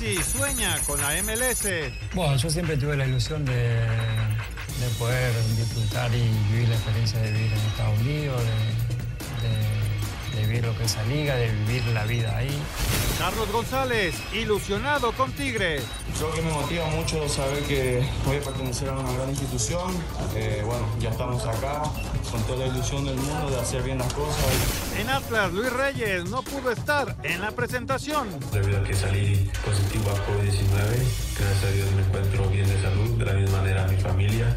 Messi sueña con la MLS. Bueno, yo siempre tuve la ilusión de, de poder disfrutar y vivir la experiencia de vivir en Estados Unidos, de de vivir lo que es la liga, de vivir la vida ahí. Carlos González, ilusionado con Tigres. Creo que me motiva mucho saber que voy a pertenecer a una gran institución. Eh, bueno, ya estamos acá con toda la ilusión del mundo de hacer bien las cosas. En Atlas, Luis Reyes no pudo estar en la presentación. Debido a que salí positivo a COVID-19, gracias a Dios me encuentro bien de salud, de la misma manera mi familia.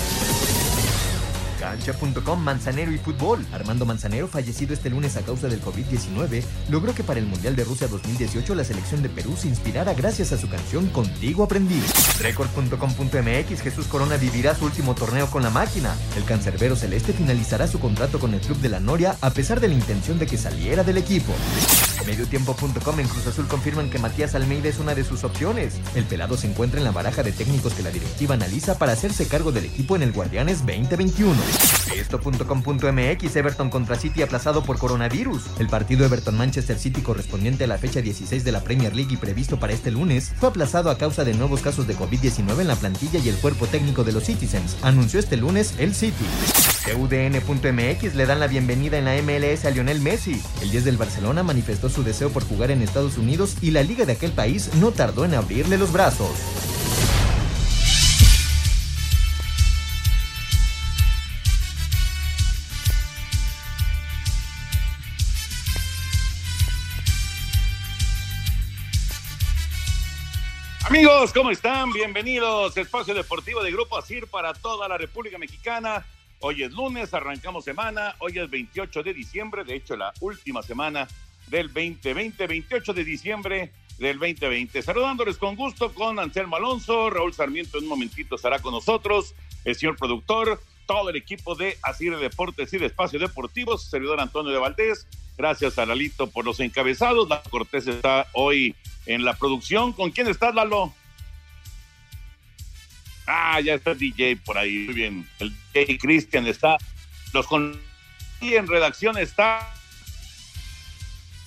Cancha.com, Manzanero y Fútbol. Armando Manzanero, fallecido este lunes a causa del COVID-19, logró que para el Mundial de Rusia 2018 la selección de Perú se inspirara gracias a su canción Contigo Aprendí. Record.com.mx, Jesús Corona vivirá su último torneo con la máquina. El cancerbero celeste finalizará su contrato con el club de la Noria a pesar de la intención de que saliera del equipo. Mediotiempo.com en Cruz Azul confirman que Matías Almeida es una de sus opciones. El pelado se encuentra en la baraja de técnicos que la directiva analiza para hacerse cargo del equipo en el Guardianes 2021. Esto.com.mx Everton contra City aplazado por coronavirus. El partido Everton-Manchester City correspondiente a la fecha 16 de la Premier League y previsto para este lunes fue aplazado a causa de nuevos casos de COVID-19 en la plantilla y el cuerpo técnico de los Citizens, anunció este lunes el City. UDN.mx le dan la bienvenida en la MLS a Lionel Messi. El 10 del Barcelona manifestó su deseo por jugar en Estados Unidos y la liga de aquel país no tardó en abrirle los brazos. Amigos, ¿cómo están? Bienvenidos. Espacio Deportivo de Grupo ASIR para toda la República Mexicana. Hoy es lunes, arrancamos semana. Hoy es 28 de diciembre, de hecho, la última semana del 2020, 28 de diciembre del 2020. Saludándoles con gusto con Anselmo Alonso, Raúl Sarmiento en un momentito estará con nosotros, el señor productor, todo el equipo de Asir Deportes y de Espacio Deportivo, su servidor Antonio de Valdés. Gracias a Lalito por los encabezados. La Cortés está hoy en la producción. ¿Con quién estás, Lalo? Ah, ya está el DJ por ahí. Muy bien. El DJ Cristian está. Los con. Y en redacción está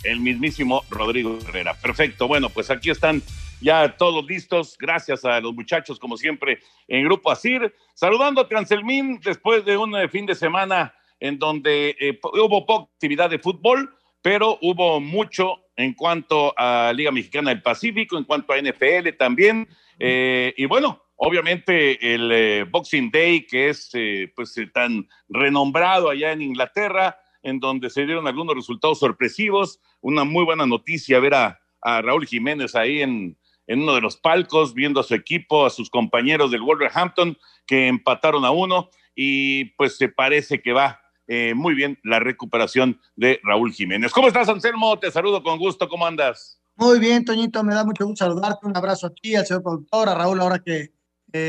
el mismísimo Rodrigo Herrera. Perfecto. Bueno, pues aquí están ya todos listos. Gracias a los muchachos, como siempre, en Grupo Asir. Saludando a Cancelmín después de un eh, fin de semana en donde eh, hubo poca actividad de fútbol, pero hubo mucho en cuanto a Liga Mexicana del Pacífico, en cuanto a NFL también. Eh, y bueno, obviamente el Boxing Day, que es pues tan renombrado allá en Inglaterra, en donde se dieron algunos resultados sorpresivos. Una muy buena noticia ver a, Raúl Jiménez ahí en, en, uno de los palcos, viendo a su equipo, a sus compañeros del Wolverhampton, que empataron a uno. Y pues se parece que va eh, muy bien la recuperación de Raúl Jiménez. ¿Cómo estás, Anselmo? Te saludo con gusto. ¿Cómo andas? Muy bien, Toñito. Me da mucho gusto saludarte. Un abrazo aquí al señor productor, a Raúl, ahora que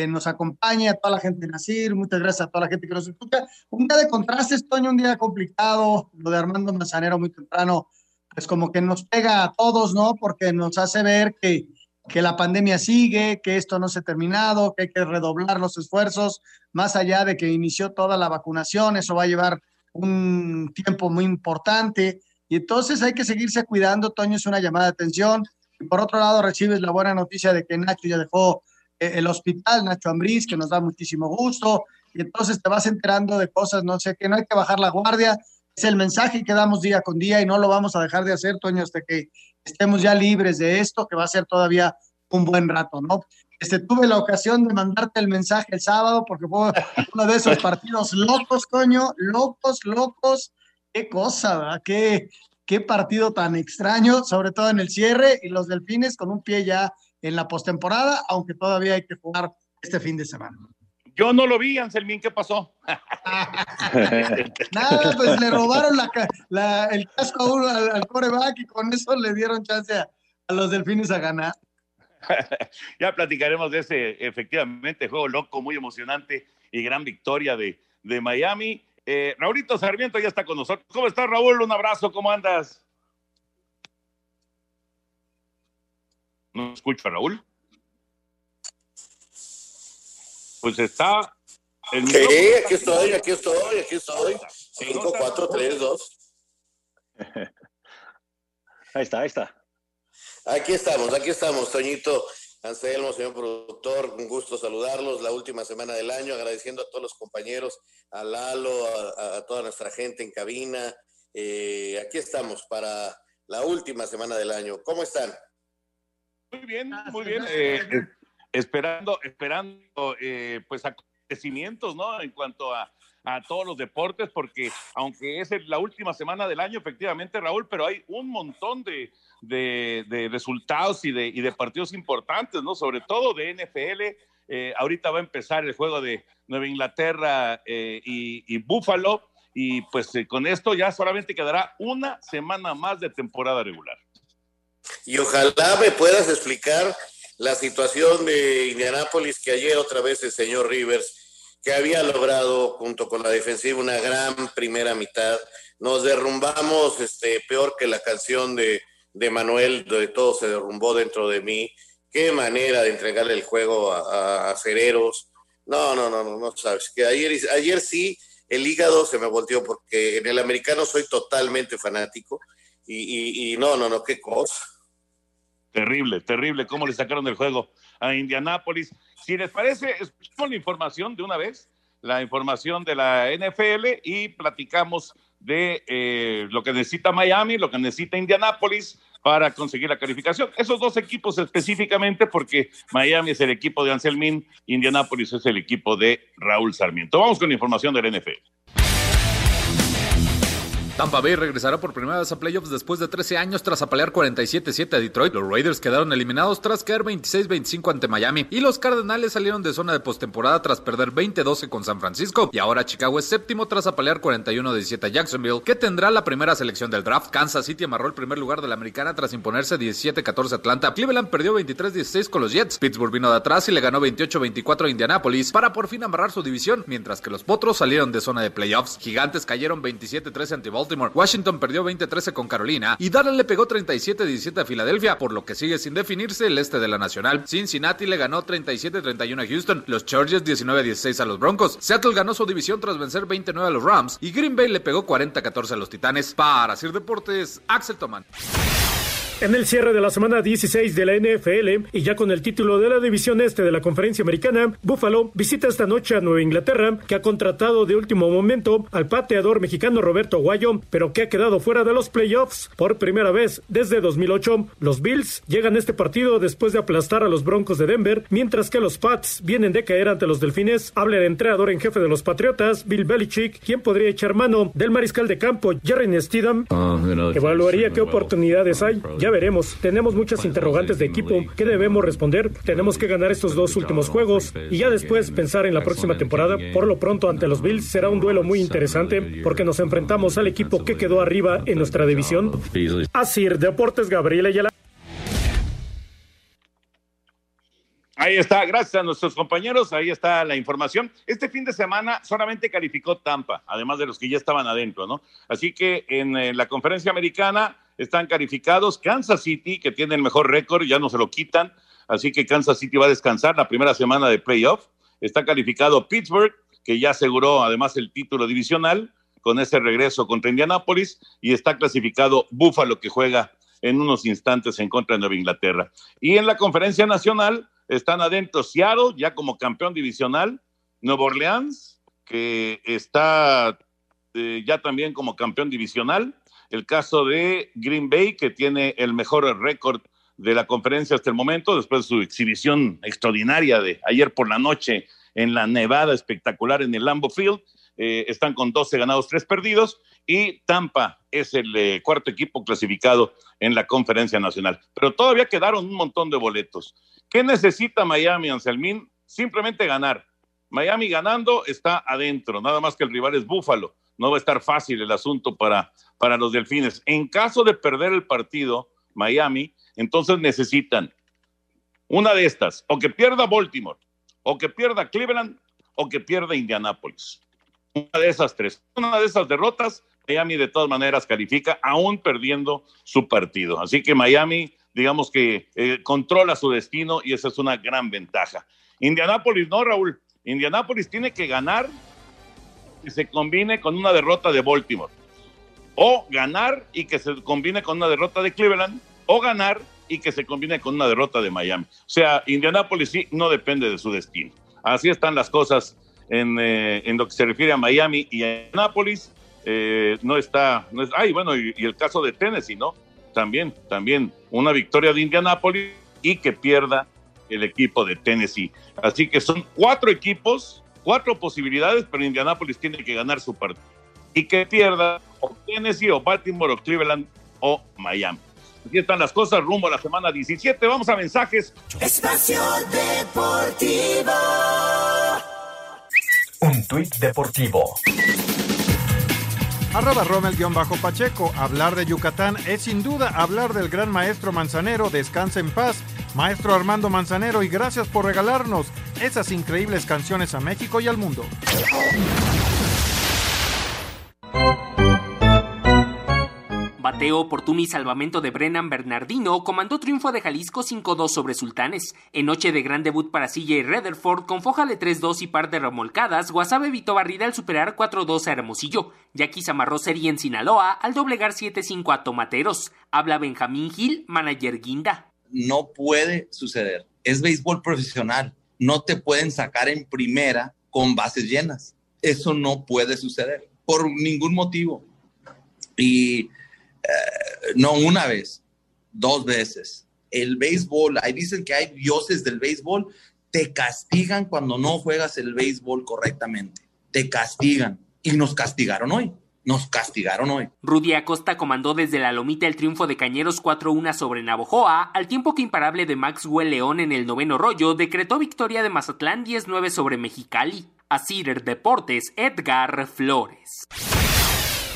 nos acompaña, a toda la gente de Nacir, muchas gracias a toda la gente que nos escucha. Un día de contrastes, Toño, un día complicado, lo de Armando Manzanero muy temprano, pues como que nos pega a todos, ¿no? Porque nos hace ver que, que la pandemia sigue, que esto no se ha terminado, que hay que redoblar los esfuerzos, más allá de que inició toda la vacunación, eso va a llevar un tiempo muy importante. Y entonces hay que seguirse cuidando, Toño, es una llamada de atención. Y por otro lado, recibes la buena noticia de que Nacho ya dejó eh, el hospital, Nacho Ambriz, que nos da muchísimo gusto. Y entonces te vas enterando de cosas, no sé, que no hay que bajar la guardia. Es el mensaje que damos día con día y no lo vamos a dejar de hacer, Toño, hasta que estemos ya libres de esto, que va a ser todavía un buen rato, ¿no? Este, tuve la ocasión de mandarte el mensaje el sábado porque fue uno de esos partidos locos, coño, locos, locos. Qué cosa, ¿verdad? Qué, qué partido tan extraño, sobre todo en el cierre y los delfines con un pie ya en la postemporada, aunque todavía hay que jugar este fin de semana. Yo no lo vi, Anselmín, ¿qué pasó? Nada, pues le robaron la, el casco a uno, al, coreback y con eso le dieron chance a, los delfines a ganar. ya platicaremos de ese, efectivamente, juego loco, muy emocionante y gran victoria de, de Miami. Eh, Raulito Sarmiento ya está con nosotros. ¿Cómo estás, Raúl? Un abrazo, ¿cómo andas? ¿No escucha, Raúl? Pues está. sí, aquí estoy, aquí estoy, aquí estoy. 5, 4, 3, 2. Ahí está, ahí está. Aquí estamos, aquí estamos, Toñito. Anselmo, señor productor, un gusto saludarlos la última semana del año, agradeciendo a todos los compañeros, a Lalo, a, toda nuestra gente en cabina. Eh, aquí estamos para la última semana del año. ¿Cómo están? Muy bien, muy bien. Eh, eh, esperando, esperando, pues acontecimientos, ¿no? En cuanto a, a todos los deportes, porque aunque es la última semana del año, efectivamente, Raúl, pero hay un montón de, de, resultados y de, y de, partidos importantes, ¿no? Sobre todo de NFL. Eh, ahorita va a empezar el juego de Nueva Inglaterra eh, y, y Buffalo. Y pues eh, con esto ya solamente quedará una semana más de temporada regular. Y ojalá me puedas explicar la situación de Indianápolis que ayer otra vez el señor Rivers, que había logrado junto con la defensiva una gran primera mitad, nos derrumbamos este, peor que la canción de de Manuel, donde todo se derrumbó dentro de mí. Qué manera de entregarle el juego a, a, Cereros. No, no, no, no, no sabes. Que ayer, ayer sí el hígado se me volteó porque en el americano soy totalmente fanático y, y, no, no, no, qué cosa. Terrible, terrible cómo le sacaron el juego a Indianápolis. Si les parece, escuchamos la información de una vez, la información de la NFL y platicamos de eh, lo que necesita Miami, lo que necesita Indianápolis para conseguir la calificación. Esos dos equipos específicamente, porque Miami es el equipo de Anselmín, Indianápolis es el equipo de Raúl Sarmiento. Vamos con la información del NFL. Tampa Bay regresará por primera vez a playoffs después de 13 años tras apalear 47-7 a Detroit. Los Raiders quedaron eliminados tras caer 26-25 ante Miami y los Cardenales salieron de zona de postemporada tras perder 20-12 con San Francisco. Y ahora Chicago es séptimo tras apalear 41-17 a Jacksonville, que tendrá la primera selección del draft. Kansas City amarró el primer lugar de la americana tras imponerse 17-14 a Atlanta. Cleveland perdió 23-16 con los Jets. Pittsburgh vino de atrás y le ganó 28-24 a Indianapolis para por fin amarrar su división, mientras que los Potros salieron de zona de playoffs. Gigantes cayeron 27-13 ante Baltimore Washington perdió 20-13 con Carolina y Dallas le pegó 37-17 a Filadelfia, por lo que sigue sin definirse el este de la Nacional. Cincinnati le ganó 37-31 a Houston, los Chargers 19-16 a los Broncos. Seattle ganó su división tras vencer 29 a los Rams y Green Bay le pegó 40-14 a los Titanes. Para Sir Deportes, Axel Toman. En el cierre de la semana 16 de la NFL y ya con el título de la división este de la conferencia americana, Buffalo visita esta noche a Nueva Inglaterra, que ha contratado de último momento al pateador mexicano Roberto Aguayo, pero que ha quedado fuera de los playoffs por primera vez desde 2008. Los Bills llegan a este partido después de aplastar a los Broncos de Denver, mientras que los Pats vienen de caer ante los Delfines. Habla el entrenador en jefe de los Patriotas, Bill Belichick, quien podría echar mano del mariscal de campo, Jerry Stidham. Evaluaría qué oportunidades hay ya veremos. Tenemos muchas interrogantes de equipo que debemos responder. Tenemos que ganar estos dos últimos juegos y ya después pensar en la próxima temporada. Por lo pronto ante los Bills será un duelo muy interesante porque nos enfrentamos al equipo que quedó arriba en nuestra división. Así, Deportes Gabriel Ayala. Ahí está, gracias a nuestros compañeros, ahí está la información. Este fin de semana solamente calificó Tampa, además de los que ya estaban adentro, ¿no? Así que en, eh, la conferencia americana están calificados. Kansas City, que tiene el mejor récord, ya no se lo quitan, así que Kansas City va a descansar la primera semana de playoff. Está calificado Pittsburgh, que ya aseguró además el título divisional con ese regreso contra Indianapolis, y está clasificado Buffalo, que juega en unos instantes en contra de Nueva Inglaterra. Y en la conferencia nacional están adentro Seattle, ya como campeón divisional, Nueva Orleans, que está eh, ya también como campeón divisional, el caso de Green Bay, que tiene el mejor récord de la conferencia hasta el momento, después de su exhibición extraordinaria de ayer por la noche en la nevada espectacular en el Lambo Field. Eh, están con 12 ganados, 3 perdidos, y Tampa es el eh, cuarto equipo clasificado en la conferencia nacional. Pero todavía quedaron un montón de boletos. ¿Qué necesita Miami, Anselmín? Simplemente ganar. Miami ganando está adentro, nada más que el rival es Búfalo. No va a estar fácil el asunto para, para los delfines. En caso de perder el partido, Miami, entonces necesitan una de estas, o que pierda Baltimore, o que pierda Cleveland, o que pierda Indianápolis. Una de esas tres. Una de esas derrotas, Miami de todas maneras califica, aún perdiendo su partido. Así que Miami, digamos que eh, controla su destino y esa es una gran ventaja. Indianápolis no, Raúl. Indianápolis tiene que ganar que se combine con una derrota de Baltimore. O ganar y que se combine con una derrota de Cleveland o ganar y que se combine con una derrota de Miami. O sea, Indianapolis sí no depende de su destino. Así están las cosas en, eh, lo que se refiere a Miami y a Indianapolis. Eh, no está, no es, ay, bueno, y, el caso de Tennessee, ¿no? También, también una victoria de Indianapolis y que pierda el equipo de Tennessee. Así que son cuatro equipos, cuatro posibilidades, pero Indianapolis tiene que ganar su partido. Y que pierda o Tennessee o Baltimore o Cleveland o Miami. Aquí están las cosas rumbo a la semana 17. Vamos a mensajes. Espacio Deportivo. Un tuit deportivo. Arroba Rommel-Pacheco. Hablar de Yucatán es sin duda hablar del gran maestro Manzanero. Descansa en paz. Maestro Armando Manzanero y gracias por regalarnos esas increíbles canciones a México y al mundo. Bateo oportuno y salvamento de Brennan Bernardino comandó triunfo de Jalisco 5-2 sobre Sultanes. En noche de gran debut para CJ Rutherford con foja de 3-2 y par de remolcadas, Guasave evitó barrida al superar 4-2 a Hermosillo. Jackie amarró serie en Sinaloa al doblegar 7-5 a Tomateros. Habla Benjamín Gil, manager Guinda. No puede suceder. Es béisbol profesional. No te pueden sacar en primera con bases llenas. Eso no puede suceder por ningún motivo. Y eh, no una vez, dos veces. El béisbol, ahí dicen que hay dioses del béisbol, te castigan cuando no juegas el béisbol correctamente. Te castigan. Y nos castigaron hoy. Nos castigaron hoy. Rudy Acosta comandó desde la lomita el triunfo de Cañeros 4-1 sobre Navojoa, al tiempo que imparable de Maxwell León en el noveno rollo decretó victoria de Mazatlán 10-9 sobre Mexicali. Asir Deportes, Edgar Flores.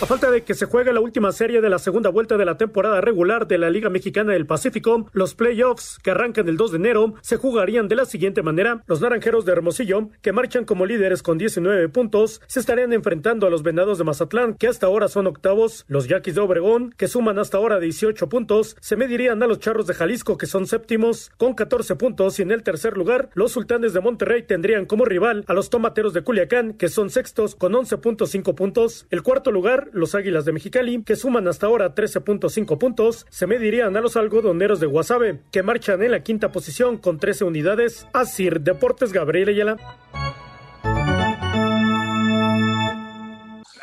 A falta de que se juegue la última serie de la segunda vuelta de la temporada regular de la Liga Mexicana del Pacífico, los playoffs que arrancan el 2 de enero se jugarían de la siguiente manera. Los Naranjeros de Hermosillo, que marchan como líderes con 19 puntos, se estarían enfrentando a los Venados de Mazatlán, que hasta ahora son octavos. Los Yaquis de Obregón, que suman hasta ahora 18 puntos, se medirían a los Charros de Jalisco, que son séptimos, con 14 puntos. Y en el tercer lugar, los Sultanes de Monterrey tendrían como rival a los Tomateros de Culiacán, que son sextos, con 11.5 puntos. El cuarto lugar los Águilas de Mexicali, que suman hasta ahora 13.5 puntos, se medirían a los algodoneros de Guasave, que marchan en la quinta posición con 13 unidades. Asir Deportes Gabriel Ayala.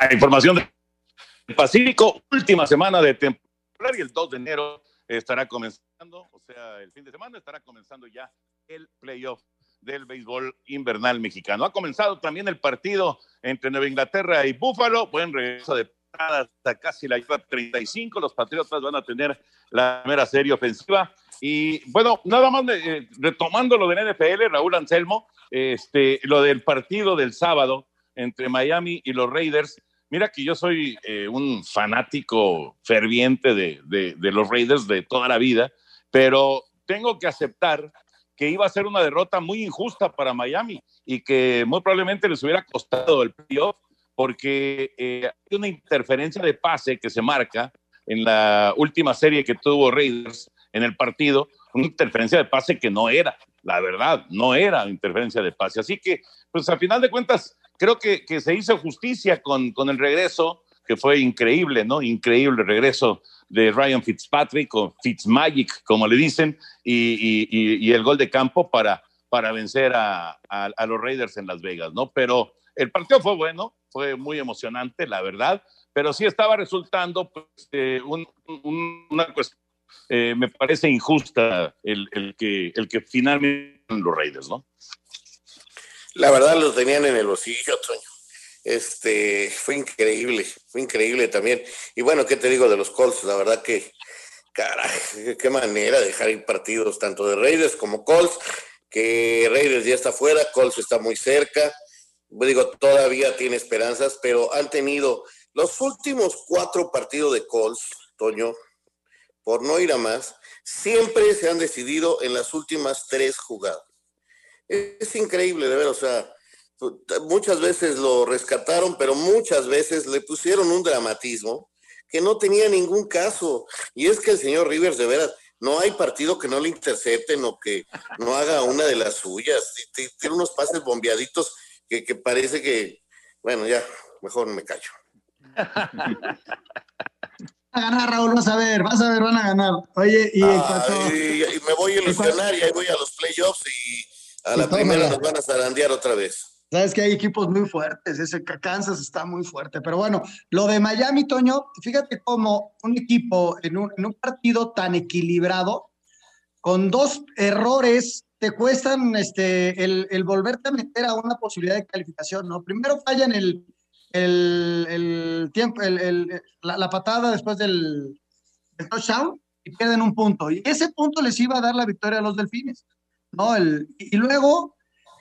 La información del Pacífico, última semana de temporada y el 2 de enero estará comenzando, o sea, el fin de semana estará comenzando ya el playoff del béisbol invernal mexicano. Ha comenzado también el partido entre Nueva Inglaterra y Búfalo. Buen regreso de hasta casi la 35. Los Patriotas van a tener la primera serie ofensiva. Y bueno, nada más eh, retomando lo del NFL, Raúl Anselmo, este, lo del partido del sábado entre Miami y los Raiders. Mira que yo soy eh, un fanático ferviente de, de los Raiders de toda la vida, pero tengo que aceptar que iba a ser una derrota muy injusta para Miami y que muy probablemente les hubiera costado el playoff porque eh, hay una interferencia de pase que se marca en la última serie que tuvo Raiders en el partido, una interferencia de pase que no era, la verdad, no era interferencia de pase. Así que, pues a final de cuentas, creo que, que se hizo justicia con, con el regreso que fue increíble, ¿no? Increíble regreso de Ryan Fitzpatrick o Fitzmagic, como le dicen, y, el gol de campo para, para vencer a, los Raiders en Las Vegas, ¿no? Pero el partido fue bueno, fue muy emocionante, la verdad, pero sí estaba resultando pues, eh, una cuestión, eh, me parece injusta el, que, el que finalmente los Raiders, ¿no? La verdad los tenían en el bolsillo, Toño. Este, fue increíble, fue increíble también. Y bueno, ¿qué te digo de los Colts? La verdad que, caray, qué manera de dejar ir partidos tanto de Raiders como Colts, que Raiders ya está fuera, Colts está muy cerca. Digo, todavía tiene esperanzas, pero han tenido los últimos cuatro partidos de Colts, Toño, por no ir a más, siempre se han decidido en las últimas tres jugadas. Es, increíble, de ver, o sea, muchas veces lo rescataron, pero muchas veces le pusieron un dramatismo que no tenía ningún caso. Y es que el señor Rivers, de veras, no hay partido que no le intercepten o que no haga una de las suyas. Tiene unos pases bombeaditos que, parece que, bueno, ya, mejor me callo. a ganar, Raúl, vas a ver, vas a ver, van a ganar. Oye, y, y me voy a ilusionar y ahí voy a los playoffs y a la primera nos van a zarandear otra vez. Sabes que hay equipos muy fuertes, ese Kansas está muy fuerte, pero bueno, lo de Miami, Toño, fíjate cómo un equipo en un, en un partido tan equilibrado, con dos errores, te cuestan este, el, el, volverte a meter a una posibilidad de calificación, ¿no? Primero fallan el, el, el tiempo, la, la, patada después del, del touchdown y pierden un punto, y ese punto les iba a dar la victoria a los delfines, ¿no? El, y luego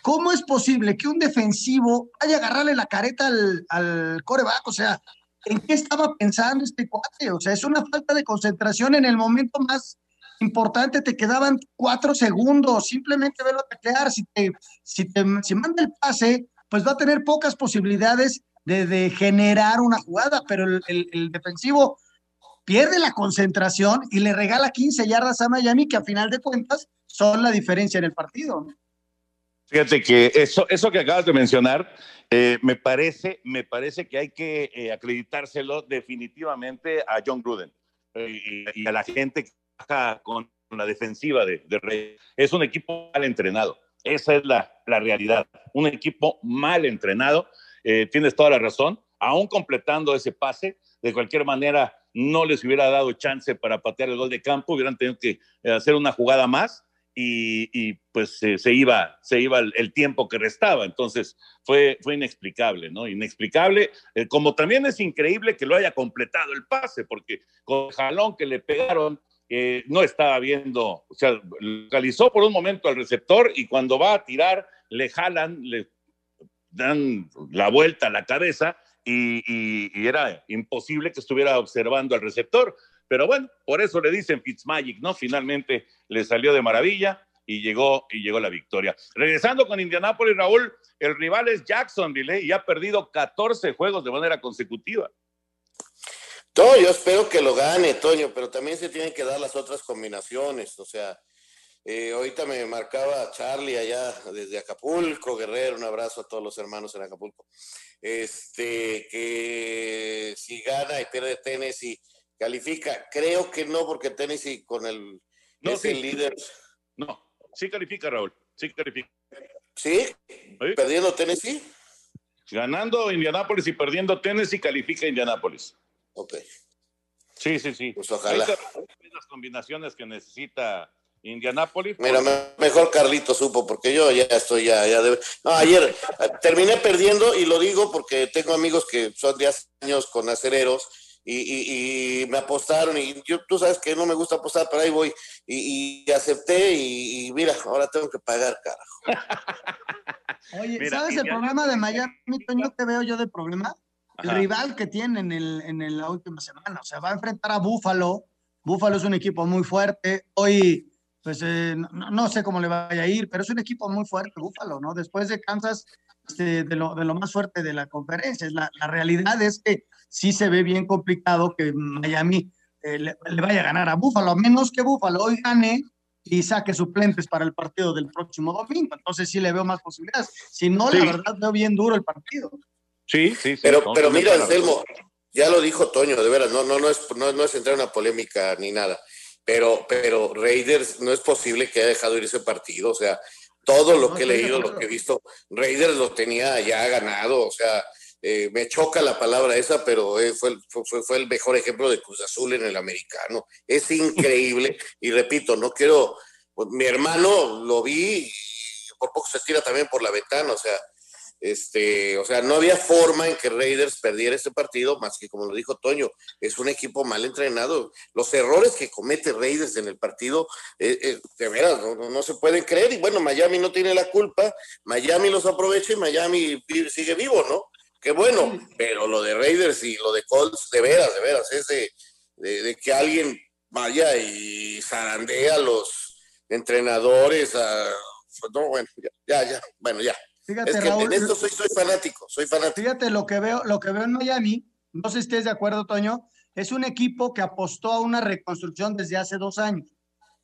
¿Cómo es posible que un defensivo vaya a agarrarle la careta al, al coreback? O sea, ¿en qué estaba pensando este cuate? O sea, es una falta de concentración en el momento más importante. Te quedaban cuatro segundos. Simplemente verlo teclear. Si te, si te si manda el pase, pues va a tener pocas posibilidades de, generar una jugada, pero el, defensivo pierde la concentración y le regala 15 yardas a Miami, que a final de cuentas son la diferencia en el partido. Fíjate que eso, eso que acabas de mencionar, eh, me, parece, me parece que hay que eh, acreditárselo definitivamente a John Gruden eh, y, a la gente que con la defensiva de, de Rey. Es un equipo mal entrenado. Esa es la, la realidad. Un equipo mal entrenado. tienes toda la razón. Aún completando ese pase, de cualquier manera no les hubiera dado chance para patear el gol de campo, hubieran tenido que hacer una jugada más y, pues se iba, se iba el, tiempo que restaba. Entonces fue, fue inexplicable, ¿no? Inexplicable, eh, como también es increíble que lo haya completado el pase, porque con el jalón que le pegaron, no estaba viendo, o sea, localizó por un momento al receptor y cuando va a tirar, le jalan, le dan la vuelta a la cabeza y, y era imposible que estuviera observando al receptor. Pero bueno, por eso le dicen Fitzmagic, ¿no? Finalmente le salió de maravilla y llegó, y llegó la victoria. Regresando con Indianápolis, Raúl, el rival es Jacksonville ¿eh? y ha perdido 14 juegos de manera consecutiva. Todo, yo espero que lo gane, Toño, pero también se tienen que dar las otras combinaciones. O sea, eh, ahorita me marcaba Charlie allá desde Acapulco, Guerrero, un abrazo a todos los hermanos en Acapulco. Este, que si gana y pierde Tennessee ¿Califica? Creo que no, porque Tennessee con el no, es el líder. No, sí califica, Raúl. Sí califica. ¿Sí? ¿Perdiendo Tennessee? Ganando Indianápolis y perdiendo Tennessee, califica Indianápolis. Ok. Sí, sí, sí. Pues ojalá. Las combinaciones que necesita Indianápolis. Mira, mejor Carlito supo, porque yo ya estoy ya, ya No, ayer eh, terminé perdiendo y lo digo porque tengo amigos que son de hace años con acereros y, me apostaron y yo, tú sabes que no me gusta apostar, pero ahí voy y, acepté y, mira, ahora tengo que pagar, carajo. Oye, ¿sabes el problema de Miami, Toño, que veo yo de problema? El rival que tiene en, el, en la última semana, o sea, va a enfrentar a Búfalo. Búfalo es un equipo muy fuerte. Hoy, pues eh, no, sé cómo le vaya a ir, pero es un equipo muy fuerte, Búfalo, ¿no? Después de Kansas, este, de, lo, de lo más fuerte de la conferencia. La, la realidad es que sí se ve bien complicado que Miami eh, le, vaya a ganar a Búfalo, a menos que Búfalo hoy gane y saque suplentes para el partido del próximo domingo. Entonces sí le veo más posibilidades. Si no, la verdad veo bien duro el partido. Sí, sí, sí. Pero, pero mira, Anselmo, ya lo dijo Toño, de veras, no, no, no, es, no, no es entrar en una polémica ni nada, pero, pero Raiders no es posible que haya dejado ir ese partido, o sea, todo lo que he leído, lo que he visto, Raiders lo tenía ya ganado, o sea, eh, me choca la palabra esa, pero eh, fue, fue, fue, el mejor ejemplo de Cruz Azul en el americano. Es increíble, y repito, no quiero, pues, mi hermano lo vi y por poco se tira también por la ventana, o sea, este, o sea, no había forma en que Raiders perdiera este partido, más que como lo dijo Toño, es un equipo mal entrenado. Los errores que comete Raiders en el partido, eh, eh, de veras, no, se pueden creer. Y bueno, Miami no tiene la culpa, Miami los aprovecha y Miami sigue vivo, ¿no? Qué bueno, pero lo de Raiders y lo de Colts, de veras, de veras, es de, que alguien vaya y zarandea a los entrenadores, a, no, bueno, ya, ya, bueno, ya. Fíjate, es que en esto soy, fanático, soy fanático. Fíjate lo que veo, lo que veo en Miami, no sé si estés de acuerdo, Toño, es un equipo que apostó a una reconstrucción desde hace dos años.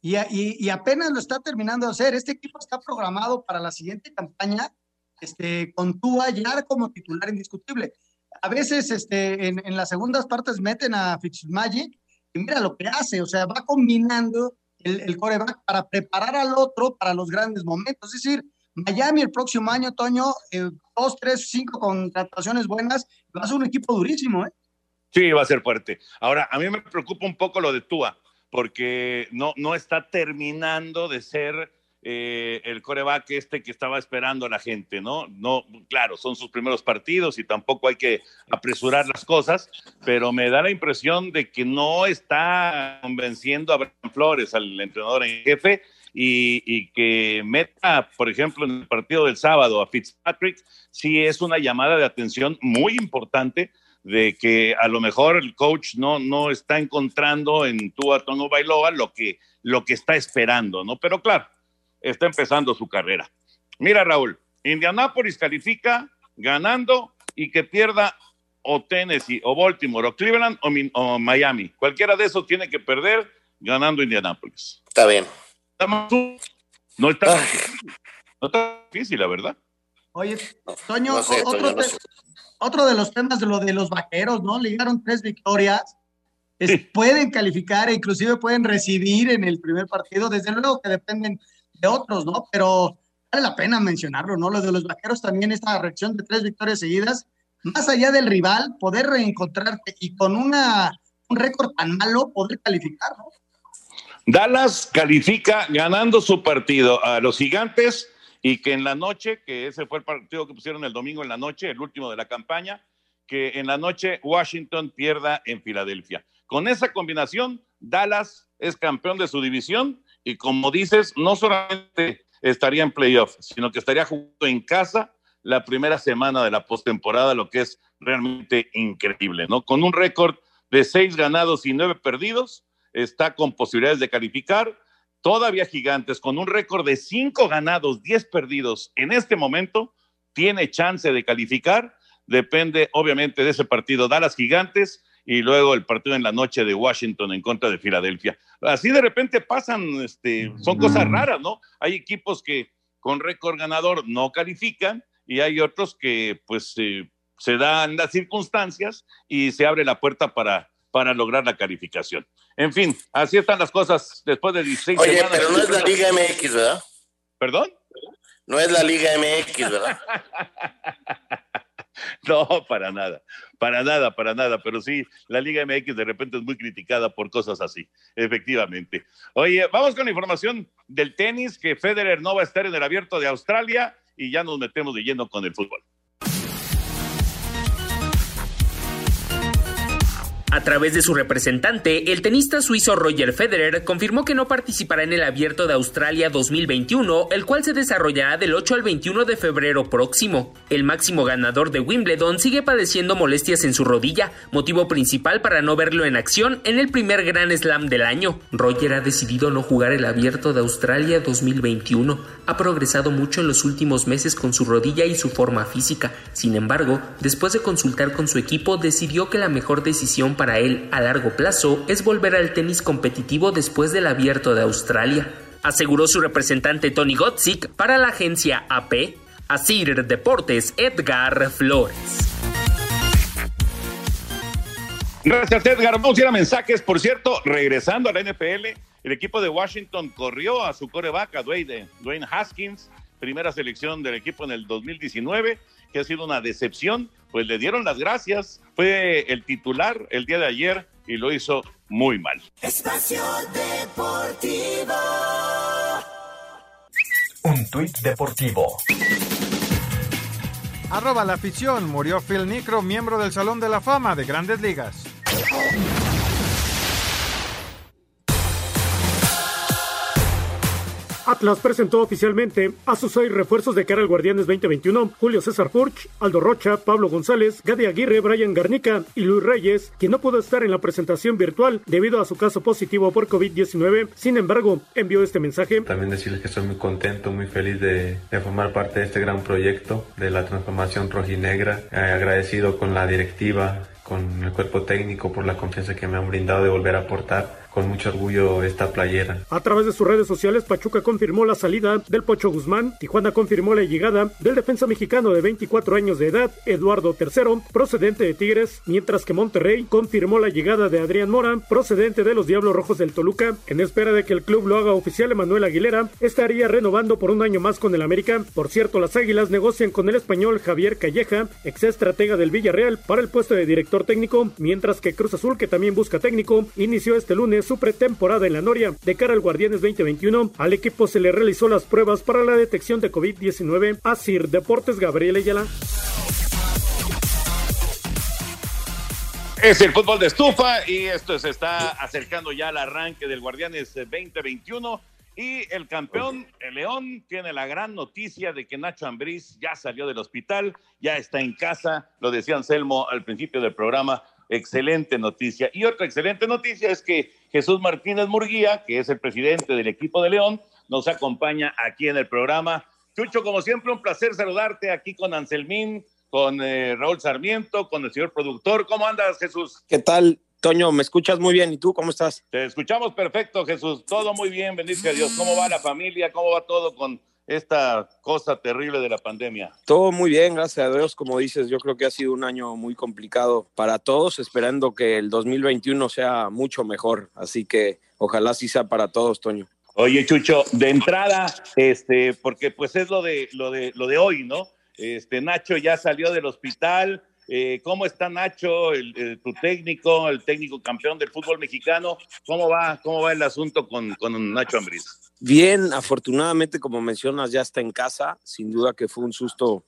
Y, y, apenas lo está terminando de hacer. Este equipo está programado para la siguiente campaña este, con Tua ya como titular indiscutible. A veces este, en, en las segundas partes meten a Fitzmagic y mira lo que hace, o sea, va combinando el, el coreback para preparar al otro para los grandes momentos. Es decir, Miami el próximo año, Toño, eh, dos, tres, cinco contrataciones buenas, va a ser un equipo durísimo, ¿eh? Sí, va a ser fuerte. Ahora, a mí me preocupa un poco lo de Tua, porque no, no está terminando de ser eh, el coreback este que estaba esperando la gente, ¿no? No, claro, son sus primeros partidos y tampoco hay que apresurar las cosas, pero me da la impresión de que no está convenciendo a Brian Flores, al entrenador en jefe, y, que meta, por ejemplo, en el partido del sábado a Fitzpatrick, sí es una llamada de atención muy importante de que a lo mejor el coach no, no está encontrando en tu Tono Bailoa lo que, lo que está esperando, ¿no? Pero claro, está empezando su carrera. Mira, Raúl, Indianápolis califica ganando y que pierda o Tennessee o Baltimore o Cleveland o Miami. Cualquiera de esos tiene que perder ganando Indianápolis. Está bien. No está, no está difícil, la verdad. Oye, Toño, otro, de los temas de lo de los vaqueros, ¿no? Le llegaron tres victorias. Pueden calificar e inclusive pueden recibir en el primer partido. Desde luego que dependen de otros, ¿no? Pero vale la pena mencionarlo, ¿no? Lo de los vaqueros también, esta reacción de tres victorias seguidas, más allá del rival, poder reencontrarte y con una, un récord tan malo, poder calificar, ¿no? Dallas califica ganando su partido a los gigantes y que en la noche, que ese fue el partido que pusieron el domingo en la noche, el último de la campaña, que en la noche Washington pierda en Filadelfia. Con esa combinación, Dallas es campeón de su división y como dices, no solamente estaría en playoff, sino que estaría jugando en casa la primera semana de la postemporada, lo que es realmente increíble, ¿no? Con un récord de seis ganados y nueve perdidos, está con posibilidades de calificar. Todavía Gigantes, con un récord de cinco ganados, diez perdidos en este momento, tiene chance de calificar. Depende, obviamente, de ese partido Dallas Gigantes y luego el partido en la noche de Washington en contra de Filadelfia. Así de repente pasan, este, son cosas raras, ¿no? Hay equipos que con récord ganador no califican y hay otros que, pues, eh, se dan las circunstancias y se abre la puerta para, para lograr la calificación. En fin, así están las cosas después de 16 Oye, pero no es la Liga MX, ¿verdad? ¿Perdón? No es la Liga MX, ¿verdad? no, para nada, para nada, para nada, pero sí, la Liga MX de repente es muy criticada por cosas así, efectivamente. Oye, vamos con la información del tenis, que Federer no va a estar en el abierto de Australia y ya nos metemos de lleno con el fútbol. A través de su representante, el tenista suizo Roger Federer confirmó que no participará en el Abierto de Australia 2021, el cual se desarrollará del 8 al 21 de febrero próximo. El máximo ganador de Wimbledon sigue padeciendo molestias en su rodilla, motivo principal para no verlo en acción en el primer Grand Slam del año. Roger ha decidido no jugar el Abierto de Australia 2021. Ha progresado mucho en los últimos meses con su rodilla y su forma física. Sin embargo, después de consultar con su equipo, decidió que la mejor decisión para él a largo plazo es volver al tenis competitivo después del abierto de Australia, aseguró su representante Tony Gotzik para la agencia AP, Asir Deportes Edgar Flores. Gracias, Edgar. Vamos a ir a mensajes. Por cierto, regresando a la NFL, el equipo de Washington corrió a su coreback, Dwayne, Dwayne Haskins, primera selección del equipo en el 2019, que ha sido una decepción. Pues le dieron las gracias. Fue el titular el día de ayer y lo hizo muy mal. Espacio Deportivo. Un tuit deportivo. Arroba la afición. Murió Phil Nicro, miembro del Salón de la Fama de Grandes Ligas. Atlas presentó oficialmente a sus seis refuerzos de cara al Guardianes 2021, Julio César Furch, Aldo Rocha, Pablo González, Gadi Aguirre, Brian Garnica y Luis Reyes, quien no pudo estar en la presentación virtual debido a su caso positivo por COVID-19. Sin embargo, envió este mensaje. También decirles que estoy muy contento, muy feliz de, formar parte de este gran proyecto de la transformación rojinegra, eh, agradecido con la directiva, con el cuerpo técnico por la confianza que me han brindado de volver a aportar con mucho orgullo esta playera. A través de sus redes sociales, Pachuca confirmó la salida del Pocho Guzmán, Tijuana confirmó la llegada del defensa mexicano de 24 años de edad, Eduardo III, procedente de Tigres, mientras que Monterrey confirmó la llegada de Adrián Mora, procedente de los Diablos Rojos del Toluca. En espera de que el club lo haga oficial, Emanuel Aguilera estaría renovando por un año más con el América. Por cierto, las Águilas negocian con el español Javier Calleja, ex estratega del Villarreal, para el puesto de director técnico, mientras que Cruz Azul, que también busca técnico, inició este lunes su pretemporada en la Noria. De cara al Guardianes 2021, al equipo se le realizó las pruebas para la detección de COVID-19. Asir Deportes Gabriel Ayala. Es el fútbol de estufa y esto se está acercando ya al arranque del Guardianes 2021 y el campeón, el León, tiene la gran noticia de que Nacho Ambriz ya salió del hospital, ya está en casa, lo decía Anselmo al principio del programa, excelente noticia. Y otra excelente noticia es que Jesús Martínez Murguía, que es el presidente del equipo de León, nos acompaña aquí en el programa. Chucho, como siempre, un placer saludarte aquí con Anselmín, con eh, Raúl Sarmiento, con el señor productor. ¿Cómo andas, Jesús? ¿Qué tal, Toño? ¿Me escuchas muy bien? ¿Y tú cómo estás? Te escuchamos perfecto, Jesús. Todo muy bien, bendice a Dios. ¿Cómo va la familia? ¿Cómo va todo con esta cosa terrible de la pandemia? Todo muy bien, gracias a Dios. Como dices, yo creo que ha sido un año muy complicado para todos, esperando que el 2021 sea mucho mejor. Así que ojalá sí sea para todos, Toño. Oye, Chucho, de entrada, este, porque pues es lo de lo de lo de hoy, ¿no? Este Nacho ya salió del hospital. Eh, ¿Cómo está Nacho, el, tu técnico, el técnico campeón del fútbol mexicano? ¿Cómo va, cómo va el asunto con, Nacho Ambriz? Bien, afortunadamente, como mencionas, ya está en casa. Sin duda que fue un susto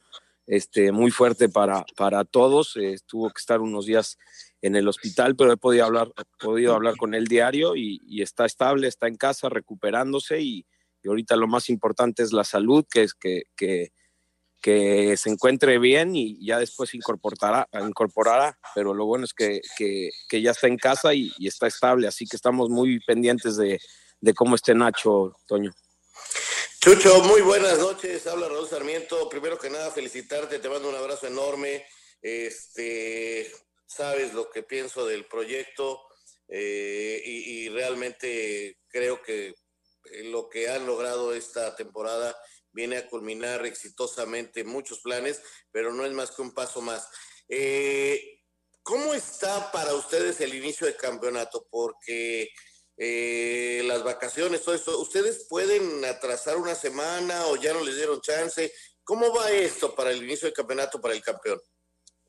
este, muy fuerte para, para todos. Eh, tuvo que estar unos días en el hospital, pero he podido hablar, he podido hablar con él diario y, está estable, está en casa, recuperándose y, ahorita lo más importante es la salud, que es que, que se encuentre bien y ya después incorporará, incorporará. Pero lo bueno es que, que, ya está en casa y, está estable, así que estamos muy pendientes de, de cómo esté Nacho, Toño. Chucho, muy buenas noches. Habla Raúl Sarmiento. Primero que nada, felicitarte. Te mando un abrazo enorme. Este, sabes lo que pienso del proyecto eh, y, y realmente creo que lo que han logrado esta temporada viene a culminar exitosamente muchos planes, pero no es más que un paso más. Eh, ¿Cómo está para ustedes el inicio del campeonato? Porque eh, las vacaciones, todo esto, ¿ustedes pueden atrasar una semana o ya no les dieron chance? ¿Cómo va esto para el inicio del campeonato para el campeón?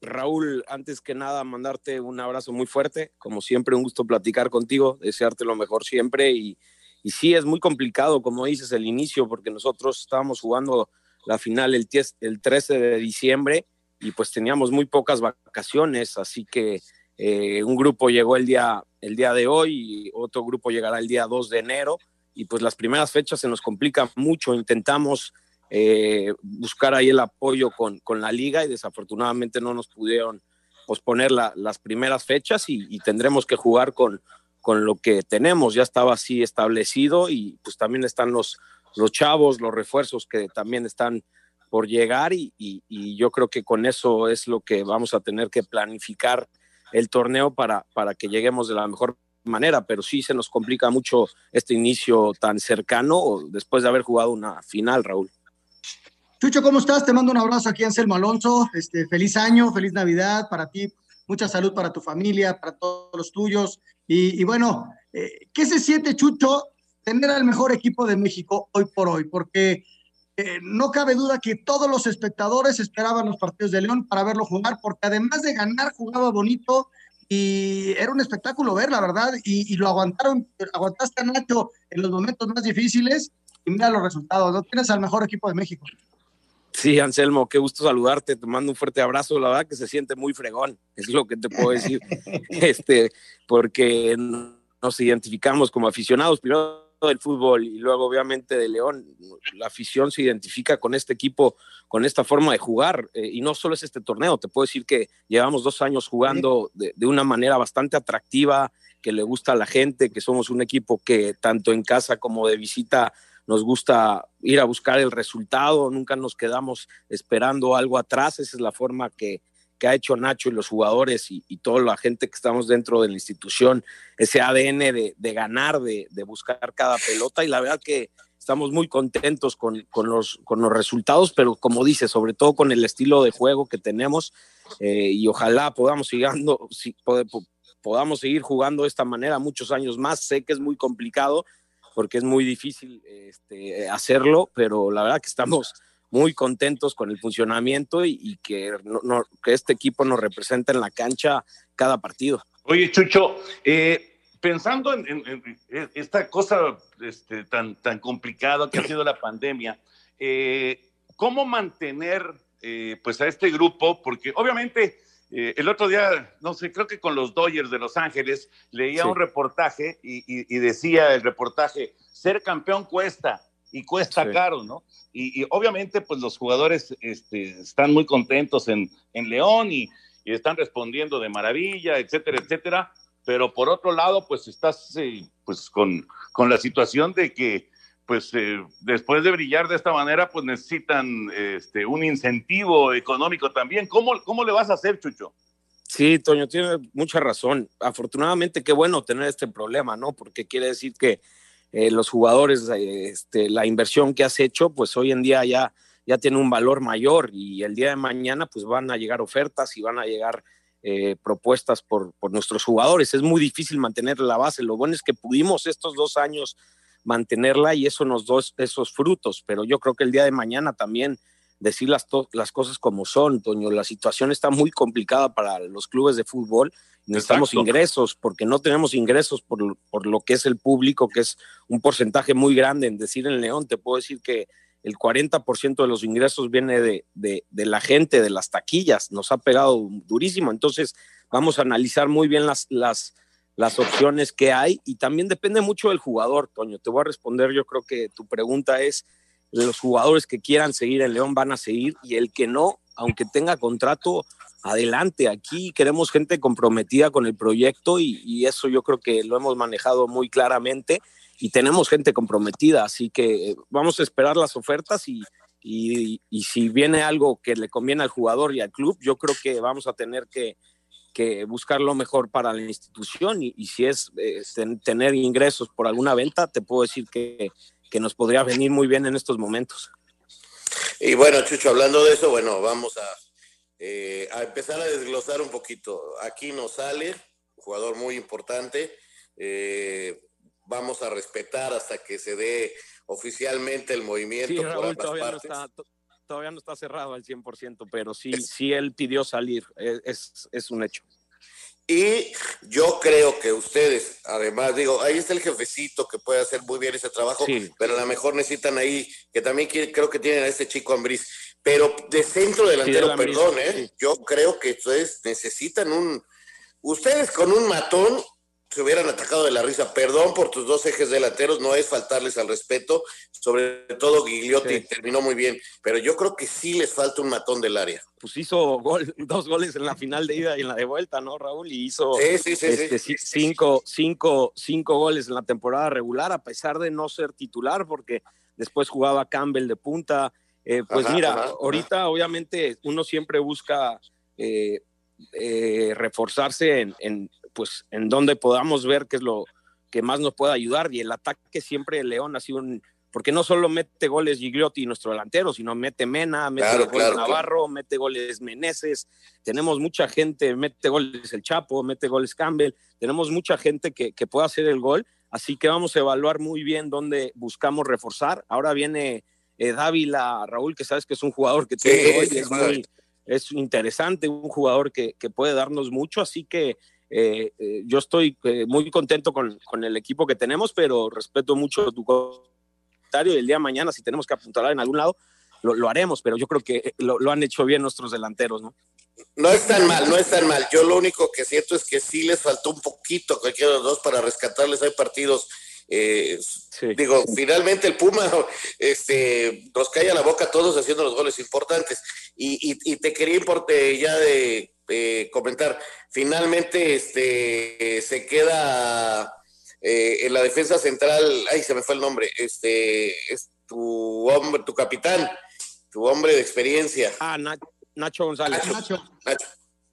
Raúl, antes que nada, mandarte un abrazo muy fuerte. Como siempre, un gusto platicar contigo, desearte lo mejor siempre. Y, y sí, es muy complicado, como dices, el inicio, porque nosotros estábamos jugando la final el, 10 el 13 de diciembre y pues teníamos muy pocas vacaciones, así que eh, un grupo llegó el día, el día de hoy y otro grupo llegará el día 2 de enero y pues las primeras fechas se nos complican mucho. Intentamos eh, buscar ahí el apoyo con, con, la liga y desafortunadamente no nos pudieron posponer la, las primeras fechas y, tendremos que jugar con, con lo que tenemos. Ya estaba así establecido y pues también están los, los chavos, los refuerzos que también están por llegar y, y, yo creo que con eso es lo que vamos a tener que planificar el torneo para, para que lleguemos de la mejor manera, pero sí se nos complica mucho este inicio tan cercano después de haber jugado una final, Raúl. Chucho, ¿cómo estás? Te mando un abrazo aquí, Anselmo Alonso. Este, feliz año, feliz Navidad para ti, mucha salud para tu familia, para todos los tuyos. Y, y bueno, eh, ¿qué se siente, Chucho, tener al mejor equipo de México hoy por hoy? Porque eh, no cabe duda que todos los espectadores esperaban los partidos de León para verlo jugar, porque además de ganar, jugaba bonito y era un espectáculo ver, la verdad, y, y lo aguantaron, aguantaste a Nacho en los momentos más difíciles y mira los resultados, no tienes al mejor equipo de México. Sí, Anselmo, qué gusto saludarte, te mando un fuerte abrazo, la verdad que se siente muy fregón, es lo que te puedo decir, este, porque nos identificamos como aficionados, primero del fútbol y luego obviamente de León, la afición se identifica con este equipo, con esta forma de jugar eh, y no solo es este torneo, te puedo decir que llevamos dos años jugando de, de, una manera bastante atractiva, que le gusta a la gente, que somos un equipo que tanto en casa como de visita nos gusta ir a buscar el resultado, nunca nos quedamos esperando algo atrás, esa es la forma que, que ha hecho Nacho y los jugadores y, y, toda la gente que estamos dentro de la institución, ese ADN de, de ganar, de, de, buscar cada pelota y la verdad que estamos muy contentos con, con, los, con los resultados, pero como dice, sobre todo con el estilo de juego que tenemos eh, y ojalá podamos, si, podamos seguir jugando de esta manera muchos años más. Sé que es muy complicado, porque es muy difícil este, hacerlo, pero la verdad que estamos muy contentos con el funcionamiento y, que, no, que este equipo nos representa en la cancha cada partido. Oye, Chucho, eh, pensando en, en, en, esta cosa este, tan, tan complicada que ha sido la pandemia, eh, ¿cómo mantener eh, pues a este grupo? Porque obviamente eh, el otro día, no sé, creo que con los Dodgers de Los Ángeles, leía sí. un reportaje y, y, y, decía el reportaje, ser campeón cuesta y cuesta sí. caro, ¿no? Y, y, obviamente, pues los jugadores este, están muy contentos en, en León y, están respondiendo de maravilla, etcétera, etcétera. Pero por otro lado, pues estás eh, pues con, con la situación de que pues eh, después de brillar de esta manera, pues necesitan este, un incentivo económico también. ¿Cómo, ¿Cómo le vas a hacer, Chucho? Sí, Toño, tiene mucha razón. Afortunadamente, qué bueno tener este problema, ¿no? Porque quiere decir que eh, los jugadores, este, la inversión que has hecho, pues hoy en día ya, ya tiene un valor mayor y el día de mañana, pues van a llegar ofertas y van a llegar eh, propuestas por, por nuestros jugadores. Es muy difícil mantener la base. Lo bueno es que pudimos estos dos años mantenerla y eso nos da esos frutos, pero yo creo que el día de mañana también decir las, las cosas como son, Toño, la situación está muy complicada para los clubes de fútbol, necesitamos Exacto. ingresos porque no tenemos ingresos por, por lo que es el público, que es un porcentaje muy grande, en decir en León, te puedo decir que el 40% de los ingresos viene de, de, de, la gente, de las taquillas, nos ha pegado durísimo, entonces vamos a analizar muy bien las, las, las opciones que hay y también depende mucho del jugador, Toño. Te voy a responder, yo creo que tu pregunta es, los jugadores que quieran seguir en León van a seguir y el que no, aunque tenga contrato, adelante. Aquí queremos gente comprometida con el proyecto y, eso yo creo que lo hemos manejado muy claramente y tenemos gente comprometida, así que vamos a esperar las ofertas y, y si viene algo que le conviene al jugador y al club, yo creo que vamos a tener que que buscar lo mejor para la institución y, y si es eh, ten, tener ingresos por alguna venta, te puedo decir que, que, nos podría venir muy bien en estos momentos. Y bueno, Chucho, hablando de eso, bueno, vamos a, eh, a empezar a desglosar un poquito. Aquí nos sale, jugador muy importante, eh, vamos a respetar hasta que se dé oficialmente el movimiento sí, por Raúl, ambas todavía partes. No está, todavía no está cerrado al 100%, pero sí, es, sí él pidió salir, es, es un hecho. Y yo creo que ustedes, además, digo, ahí está el jefecito que puede hacer muy bien ese trabajo, sí. pero a lo mejor necesitan ahí, que también quiere, creo que tienen a este chico Ambriz, pero de centro delantero, sí, perdón, ¿eh? Sí. Yo creo que ustedes necesitan un, ustedes con un matón se hubieran atacado de la risa. Perdón por tus dos ejes delanteros, no es faltarles al respeto, sobre todo Gigliotti sí. terminó muy bien, pero yo creo que sí les falta un matón del área. Pues hizo gol, dos goles en la final de ida y en la de vuelta, ¿no, Raúl? Y hizo sí, sí, este, cinco, cinco, cinco goles en la temporada regular, a pesar de no ser titular, porque después jugaba Campbell de punta. Eh, pues ajá, mira, ajá, ahorita ajá. obviamente uno siempre busca eh, eh, reforzarse en, en, pues en donde podamos ver qué es lo que más nos puede ayudar. Y el ataque siempre de León ha sido un porque no solo mete goles Gigliotti, nuestro delantero, sino mete Mena, mete Claro, goles claro, Navarro, mete goles Meneses, tenemos mucha gente, mete goles el Chapo, mete goles Campbell, tenemos mucha gente que, que puede hacer el gol, así que vamos a evaluar muy bien dónde buscamos reforzar. Ahora viene eh, Dávila, Raúl, que sabes que es un jugador que Sí, es juega. muy es interesante, un jugador que, que puede darnos mucho, así que eh, eh, yo estoy eh, muy contento con, con el equipo que tenemos, pero respeto mucho tu comentario y el día de mañana si tenemos que apuntalar en algún lado, lo, lo haremos, pero yo creo que lo, lo han hecho bien nuestros delanteros, ¿no? No es tan mal, no es tan mal. Yo lo único que siento es que sí les faltó un poquito cualquiera de los dos para rescatarles. Hay partidos, eh, digo, finalmente el Puma este, nos calla la boca a todos haciendo los goles importantes. Y, y- y te quería importe ya de eh, comentar, finalmente este, se queda eh, en la defensa central, ay, se me fue el nombre, este, es tu hombre, tu capitán, tu hombre de experiencia. Ah, Na- Nacho González.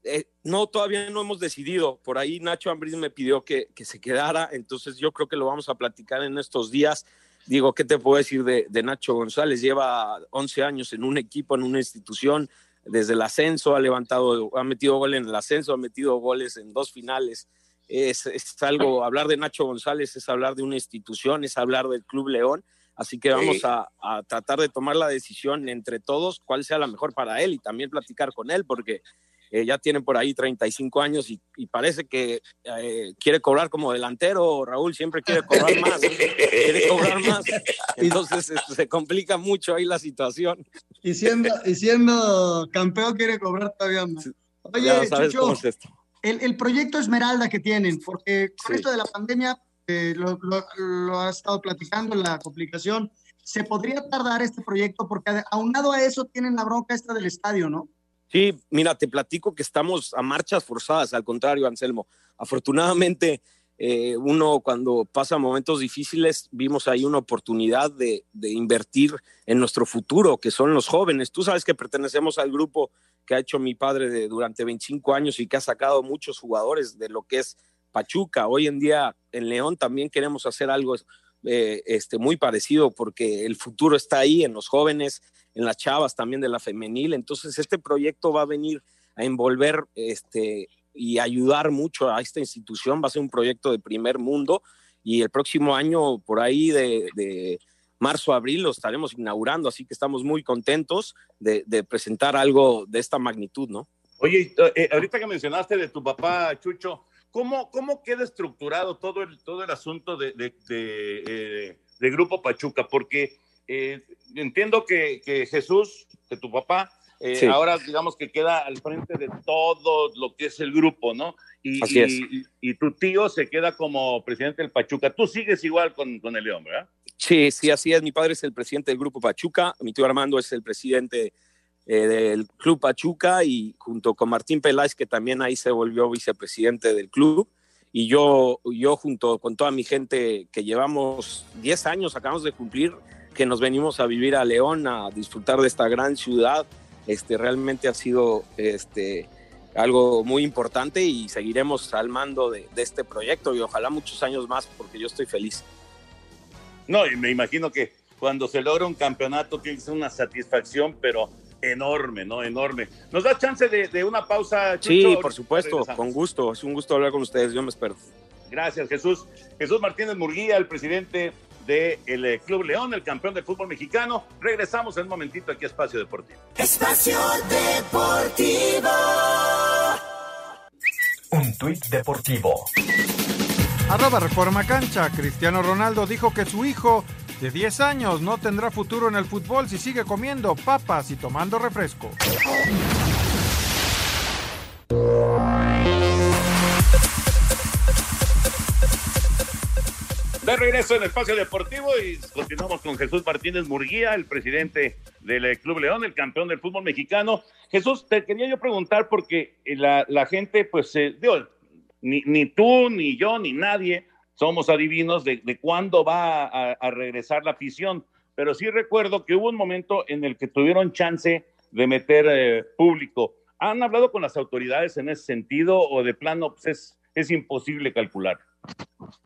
Eh, no, todavía no hemos decidido. Por ahí Nacho Ambriz me pidió que, que se quedara, entonces yo creo que lo vamos a platicar en estos días. Digo, ¿qué te puedo decir de, de Nacho González? Lleva 11 años en un equipo, en una institución, desde el ascenso, ha levantado, ha metido gol en el ascenso, ha metido goles en dos finales. Es, es algo, hablar de Nacho González es hablar de una institución, es hablar del Club León. Así que vamos Sí. a, a tratar de tomar la decisión entre todos, cuál sea la mejor para él y también platicar con él, porque eh, ya tiene por ahí 35 años y, y parece que eh, quiere cobrar como delantero, Raúl siempre quiere cobrar más, quiere cobrar más, entonces este, se complica mucho ahí la situación. Y siendo, y siendo campeón quiere cobrar todavía más. Oye, ya sabes Chucho, cómo es esto. el, el proyecto Esmeralda que tienen, porque con Sí. esto de la pandemia, eh, lo, lo, lo has estado platicando, la complicación, ¿se podría tardar este proyecto? Porque aunado a eso tienen la bronca esta del estadio, ¿no? Sí, mira, te platico que estamos a marchas forzadas, al contrario, Anselmo. Afortunadamente, eh, uno cuando pasa momentos difíciles, vimos ahí una oportunidad de, de invertir en nuestro futuro, que son los jóvenes. Tú sabes que pertenecemos al grupo que ha hecho mi padre de- durante 25 años y que ha sacado muchos jugadores de lo que es Pachuca. Hoy en día en León también queremos hacer algo eh, este, muy parecido porque el futuro está ahí en los jóvenes, en las chavas también de la femenil. Entonces este proyecto va a venir a envolver este, y ayudar mucho a esta institución. Va a ser un proyecto de primer mundo y el próximo año, por ahí de, de marzo, abril, lo estaremos inaugurando. Así que estamos muy contentos de, presentar algo de esta magnitud, ¿no? Oye, eh, ahorita que mencionaste de tu papá, Chucho, ¿cómo, cómo queda estructurado todo el, todo el asunto de, de, de, eh, Grupo Pachuca? Porque eh, entiendo que, que Jesús, de tu papá, eh, Sí. ahora digamos que queda al frente de todo lo que es el grupo, ¿no? Y, Así es. y- y tu tío se queda como presidente del Pachuca. Tú sigues igual con, con el León, ¿verdad? Sí, sí, así es. Mi padre es el presidente del Grupo Pachuca, mi tío Armando es el presidente eh, del Club Pachuca y junto con Martín Peláez, que también ahí se volvió vicepresidente del club. Y yo, yo junto con toda mi gente que llevamos 10 años, acabamos de cumplir, que nos venimos a vivir a León, a disfrutar de esta gran ciudad, este, realmente ha sido este, algo muy importante y seguiremos al mando de, de este proyecto y ojalá muchos años más porque yo estoy feliz. No, y me imagino que cuando se logra un campeonato tiene que ser una satisfacción, pero enorme, ¿no? Enorme. ¿Nos da chance de, de una pausa, Chucho? Sí, por supuesto, regresamos. con gusto. Es un gusto hablar con ustedes, yo me espero. Gracias, Jesús. Jesús Martínez Murguía, el presidente del eh, Club León, el campeón del fútbol mexicano. Regresamos en un momentito aquí a Espacio Deportivo. Espacio Deportivo. Un tuit deportivo. Arroba Reforma Cancha. Cristiano Ronaldo dijo que su hijo de 10 años no tendrá futuro en el fútbol si sigue comiendo papas y tomando refresco. Regreso en el Espacio Deportivo y continuamos con Jesús Martínez Murguía, el presidente del eh, Club León, el campeón del fútbol mexicano. Jesús, te quería yo preguntar porque la, la gente, pues, eh, digo, ni, tú, ni yo, ni nadie somos adivinos de, cuándo va a, a regresar la afición, pero sí recuerdo que hubo un momento en el que tuvieron chance de meter eh, público. ¿Han hablado con las autoridades en ese sentido o de plano pues, es, es imposible calcular?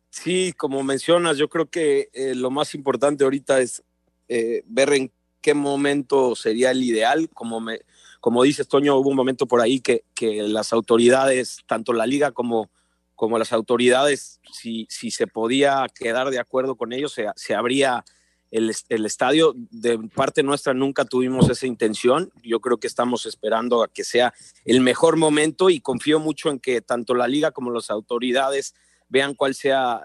Sí, como mencionas, yo creo que eh, lo más importante ahorita es eh, ver en qué momento sería el ideal. Como, me, como dices, Toño, hubo un momento por ahí que, que las autoridades, tanto la liga como, como las autoridades, si, si se podía quedar de acuerdo con ellos, se, se abría el, el, estadio. De parte nuestra nunca tuvimos esa intención. Yo creo que estamos esperando a que sea el mejor momento y confío mucho en que tanto la liga como las autoridades vean cuál sea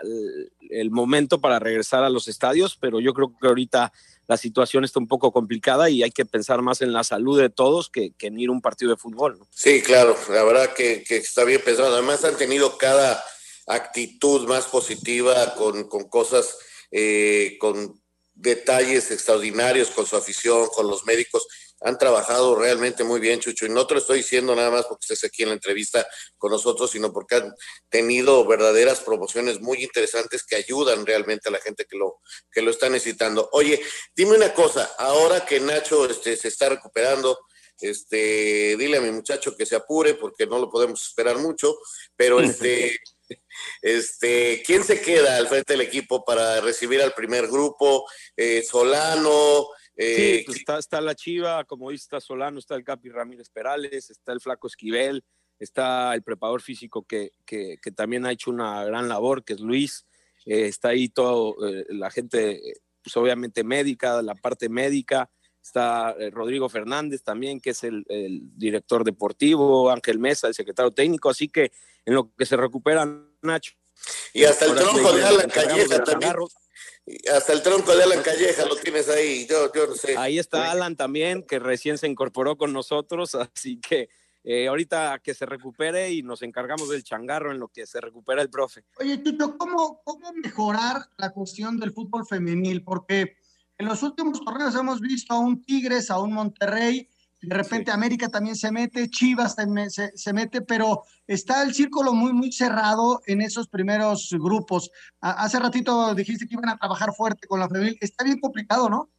el, momento para regresar a los estadios, pero yo creo que ahorita la situación está un poco complicada y hay que pensar más en la salud de todos que, que en ir a un partido de fútbol. Sí, claro, la verdad que, que, está bien pensado. Además han tenido cada actitud más positiva con, con cosas, eh, con detalles extraordinarios con su afición, con los médicos. Han trabajado realmente muy bien, Chucho. Y no te lo estoy diciendo nada más porque estés aquí en la entrevista con nosotros, sino porque han tenido verdaderas promociones muy interesantes que ayudan realmente a la gente que lo, que lo está necesitando. Oye, dime una cosa, ahora que Nacho este, se está recuperando, este, dile a mi muchacho que se apure porque no lo podemos esperar mucho, pero este, este, ¿quién se queda al frente del equipo para recibir al primer grupo? Eh, Solano. Eh, pues está, la Chiva, como dice, Solano, está el Capi Ramírez Perales, está el Flaco Esquivel, está el preparador físico que, que, también ha hecho una gran labor, que es Luis, eh, está ahí todo, eh, la gente, pues obviamente médica, la parte médica, está Rodrigo Fernández también, que es el, director deportivo, Ángel Mesa, el secretario técnico, así que en lo que se recupera Nacho. Y hasta el tronco de Alan Calleja también. Hasta el tronco de Alan Calleja lo tienes ahí, yo, yo no sé. Ahí está Alan también, que recién se incorporó con nosotros, así que eh, ahorita que se recupere y nos encargamos del changarro en lo que se recupera el profe. Oye, Tuto, ¿cómo, ¿cómo mejorar la cuestión del fútbol femenil? Porque en los últimos torneos hemos visto a un Tigres, a un Monterrey, de repente sí. América también se mete, Chivas también se, se, mete, pero está el círculo muy, muy cerrado en esos primeros grupos. A, hace ratito dijiste que iban a trabajar fuerte con la femenil. Está bien complicado, ¿no?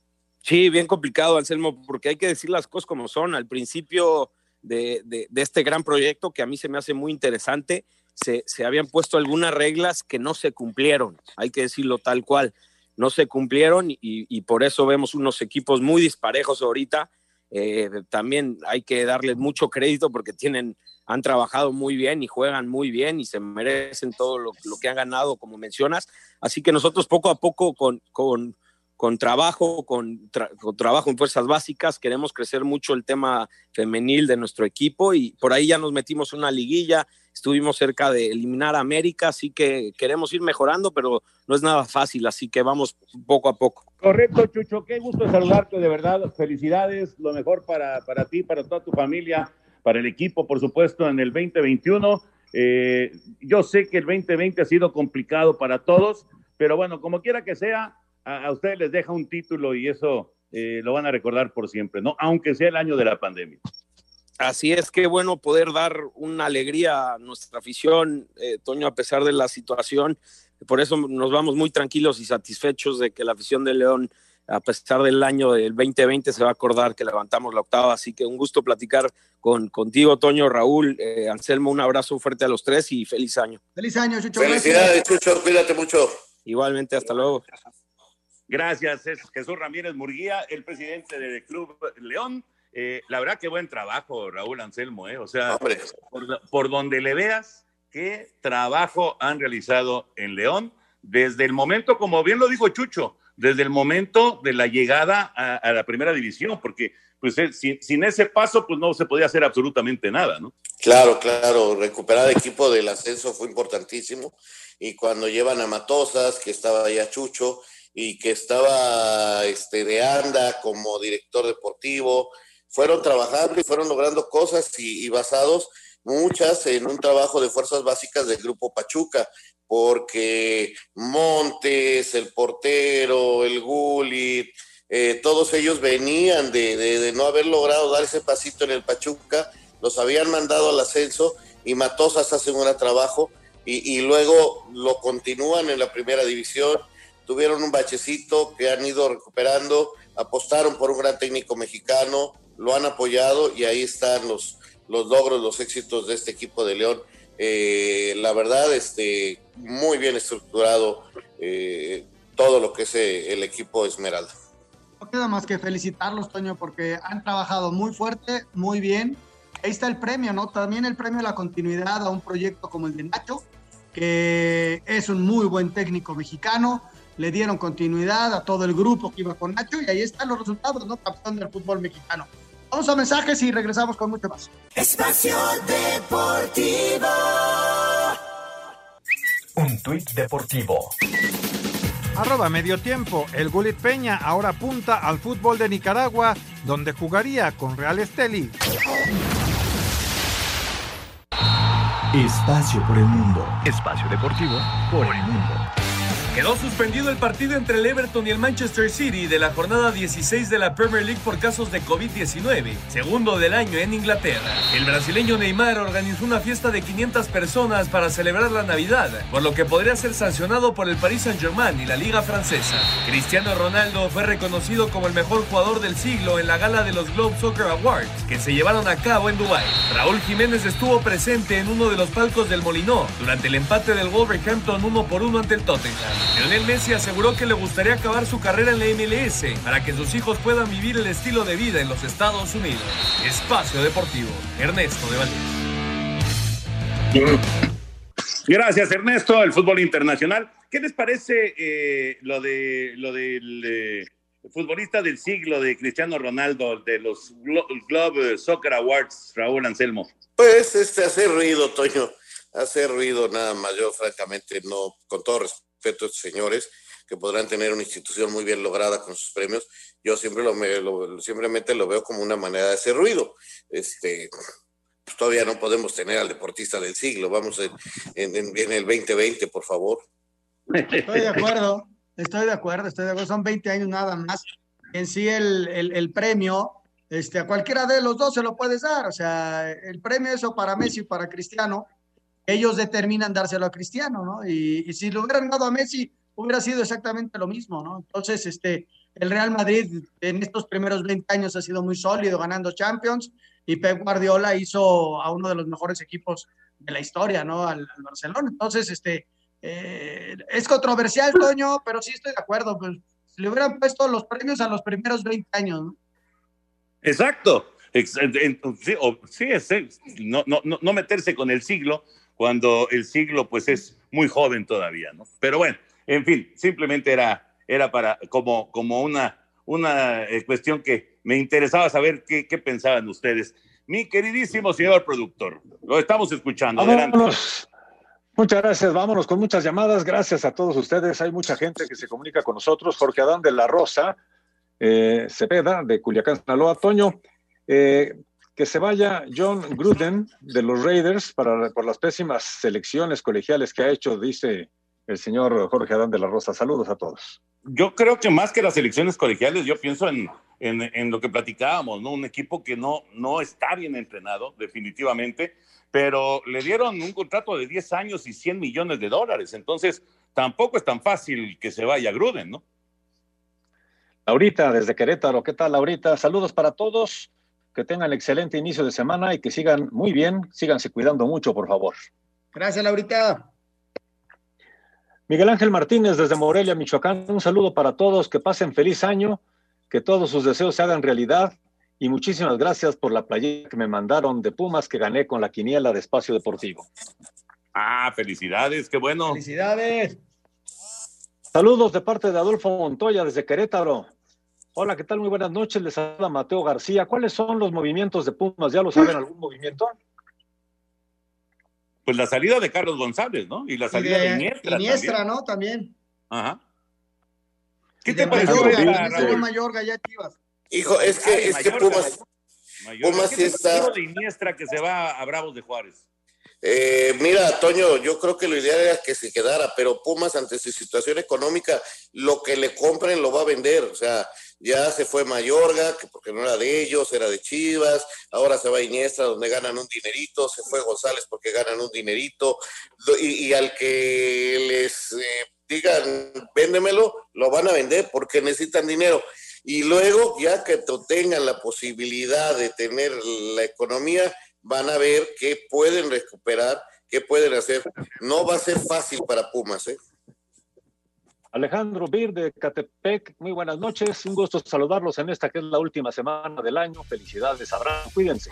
Sí, bien complicado, Anselmo, porque hay que decir las cosas como son. Al principio de, de, de este gran proyecto, que a mí se me hace muy interesante, se, se habían puesto algunas reglas que no se cumplieron, hay que decirlo tal cual. No se cumplieron y, y por eso vemos unos equipos muy disparejos ahorita eh, también hay que darles mucho crédito porque tienen, han trabajado muy bien y juegan muy bien y se merecen todo lo, que han ganado, como mencionas. Así que nosotros poco a poco con, con trabajo, con, tra con, trabajo en fuerzas básicas, queremos crecer mucho el tema femenil de nuestro equipo y por ahí ya nos metimos una liguilla, estuvimos cerca de eliminar a América, así que queremos ir mejorando, pero no es nada fácil, así que vamos poco a poco. Correcto, Chucho, qué gusto saludarte, de verdad, felicidades, lo mejor para, para ti, para toda tu familia, para el equipo, por supuesto, en el 2021. Eh, yo sé que el 2020 ha sido complicado para todos, pero bueno, como quiera que sea, a, a ustedes les deja un título y eso eh, lo van a recordar por siempre, ¿no? Aunque sea el año de la pandemia. Así es, qué bueno poder dar una alegría a nuestra afición, eh, Toño, a pesar de la situación. Por eso nos vamos muy tranquilos y satisfechos de que la afición de León, a pesar del año del 2020, se va a acordar que levantamos la octava. Así que un gusto platicar con, contigo, Toño, Raúl, eh, Anselmo, un abrazo fuerte a los tres y feliz año. Feliz año, Chucho. Felicidades, Chucho, cuídate mucho. Igualmente, hasta luego. Gracias, es Jesús Ramírez Murguía, el presidente del Club León. Eh, la verdad que buen trabajo, Raúl Anselmo, ¿eh? O sea, por, por, donde le veas, qué trabajo han realizado en León desde el momento, como bien lo dijo Chucho, desde el momento de la llegada a, a la primera división, porque pues eh, sin, sin, ese paso pues no se podía hacer absolutamente nada, ¿no? Claro, claro, recuperar el equipo del ascenso fue importantísimo y cuando llevan a Matosas, que estaba ya Chucho y que estaba este, de Anda como director deportivo, fueron trabajando y fueron logrando cosas y, basados muchas en un trabajo de fuerzas básicas del grupo Pachuca, porque Montes, el portero, el Gulit, eh, todos ellos venían de, no haber logrado dar ese pasito en el Pachuca, los habían mandado al ascenso y Matosas hacen un gran trabajo y, y luego lo continúan en la primera división, tuvieron un bachecito que han ido recuperando, apostaron por un gran técnico mexicano, lo han apoyado y ahí están los, los logros, los éxitos de este equipo de León. eh, la verdad, este, muy bien estructurado eh, todo lo que es eh, el equipo Esmeralda. No queda más que felicitarlos, Toño, porque han trabajado muy fuerte, muy bien. Ahí está el premio, ¿no? También el premio a la continuidad a un proyecto como el de Nacho, que es un muy buen técnico mexicano. Le dieron continuidad a todo el grupo que iba con Nacho y ahí están los resultados, ¿no? Campeón del fútbol mexicano. Vamos a mensajes y regresamos con mucho más. Espacio Deportivo. Un tuit deportivo. Arroba medio tiempo. El Gulit Peña ahora apunta al fútbol de Nicaragua, donde jugaría con Real Esteli. Espacio por el mundo. Espacio deportivo por el mundo. Quedó suspendido el partido entre el Everton y el Manchester City de la jornada 16 de la Premier League por casos de COVID-19, segundo del año en Inglaterra. El brasileño Neymar organizó una fiesta de 500 personas para celebrar la Navidad, por lo que podría ser sancionado por el Paris Saint-Germain y la Liga Francesa. Cristiano Ronaldo fue reconocido como el mejor jugador del siglo en la gala de los Globe Soccer Awards, que se llevaron a cabo en Dubái. Raúl Jiménez estuvo presente en uno de los palcos del Molinó durante el empate del Wolverhampton uno por uno ante el Tottenham. Lionel Messi aseguró que le gustaría acabar su carrera en la MLS para que sus hijos puedan vivir el estilo de vida en los Estados Unidos. Espacio Deportivo, Ernesto de Valdés. Gracias, Ernesto. El fútbol internacional. ¿Qué les parece eh, lo de lo del eh, futbolista del siglo de Cristiano Ronaldo, de los Glo- Globe Soccer Awards, Raúl Anselmo? Pues este hace ruido, Toño, hace ruido nada más. Yo francamente no, con todo respeto estos señores que podrán tener una institución muy bien lograda con sus premios, yo siempre lo, me- lo- simplemente lo veo como una manera de hacer ruido. Este, pues todavía no podemos tener al deportista del siglo, vamos en- en- en el 2020, por favor. Estoy de acuerdo, estoy de acuerdo, estoy de acuerdo. Son 20 años nada más. En sí, el, el- el premio, este, a cualquiera de los dos se lo puedes dar. O sea, el premio eso para Messi y para Cristiano, ellos determinan dárselo a Cristiano, ¿no? Y, si lo hubieran dado a Messi, hubiera sido exactamente lo mismo, ¿no? Entonces, este, el Real Madrid en estos primeros 20 años ha sido muy sólido, ganando Champions, y Pep Guardiola hizo a uno de los mejores equipos de la historia, ¿no? Al, Barcelona. Entonces, este, eh, es controversial, Toño, pero sí estoy de acuerdo. Pues, si le hubieran puesto los premios a los primeros 20 años, ¿no? Exacto. Sí, no, no- no meterse con el siglo cuando el siglo pues es muy joven todavía, ¿no? Pero bueno, en fin, simplemente era, era para como, como una, una eh, cuestión que me interesaba saber qué, pensaban ustedes. Mi queridísimo señor productor, lo estamos escuchando. Adelante. Vámonos. Muchas gracias, vámonos con muchas llamadas. Gracias a todos ustedes. Hay mucha gente que se comunica con nosotros. Jorge Adán de la Rosa, eh, Cepeda de Culiacán, Sinaloa. Toño, eh, que se vaya John Gruden de los Raiders para, por las pésimas selecciones colegiales que ha hecho, dice el señor Jorge Adán de la Rosa. Saludos a todos. Yo creo que más que las elecciones colegiales, yo pienso en, en, en lo que platicábamos, ¿no? Un equipo que no, no está bien entrenado, definitivamente, pero le dieron un contrato de 10 años y 100 millones de dólares. Entonces, tampoco es tan fácil que se vaya Gruden, ¿no? Laurita, desde Querétaro. ¿Qué tal, Laurita? Saludos para todos. Que tengan excelente inicio de semana y que sigan muy bien. Síganse cuidando mucho, por favor. Gracias, Laurita. Miguel Ángel Martínez, desde Morelia, Michoacán. Un saludo para todos. Que pasen feliz año. Que todos sus deseos se hagan realidad. Y muchísimas gracias por la playera que me mandaron de Pumas que gané con la quiniela de Espacio Deportivo. Ah, felicidades, qué bueno. Felicidades. Saludos de parte de Adolfo Montoya desde Querétaro. Hola, ¿qué tal? Muy buenas noches. Les habla Mateo García. ¿Cuáles son los movimientos de Pumas? ¿Ya lo saben algún movimiento? Pues la salida de Carlos González, ¿no? Y la Y salida de, de Iniestra. Iniestra, también. ¿no? También. Ajá. ¿Qué te pareció? Mayorga? Mayorga ya Chivas. Hijo, es que, Ay, es que Pumas, Mayorga. Pumas ¿Qué sí te está- de Iniestra que se va a Bravos de Juárez? Eh, mira, Toño, yo creo que lo ideal era que se quedara, pero Pumas ante su situación económica, lo que le compren lo va a vender. O sea, ya se fue Mayorga, que porque no era de ellos, era de Chivas, ahora se va Iniestra, donde ganan un dinerito, se fue González porque ganan un dinerito, y, al que les eh, digan, véndemelo, lo van a vender porque necesitan dinero. Y luego, ya que tengan la posibilidad de tener la economía, van a ver que pueden recuperar, qué pueden hacer. No va a ser fácil para Pumas, ¿eh? Alejandro Bir de Catepec, muy buenas noches. Un gusto saludarlos en esta que es la última semana del año. Felicidades, Abraham. Cuídense.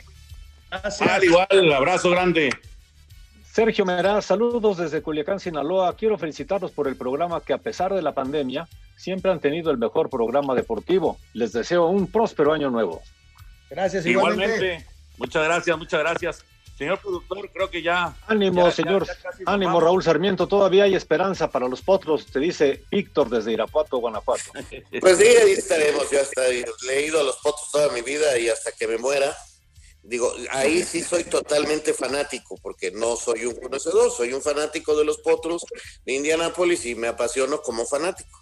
Al igual, abrazo grande. Sergio Meraz, saludos desde Culiacán, Sinaloa. Quiero felicitarlos por el programa que a pesar de la pandemia siempre han tenido el mejor programa deportivo. Les deseo un próspero año nuevo. Gracias, igualmente. Muchas gracias, muchas gracias. Señor productor, creo que ya. Ánimo, señor. Ánimo, Raúl Sarmiento. Todavía hay esperanza para los potros, te dice Víctor desde Irapuato, Guanajuato. Pues sí, ahí estaremos. Yo hasta he leído a los potros toda mi vida y hasta que me muera. Digo, ahí sí soy totalmente fanático, porque no soy un conocedor, soy un fanático de los potros de Indianápolis y me apasiono como fanático.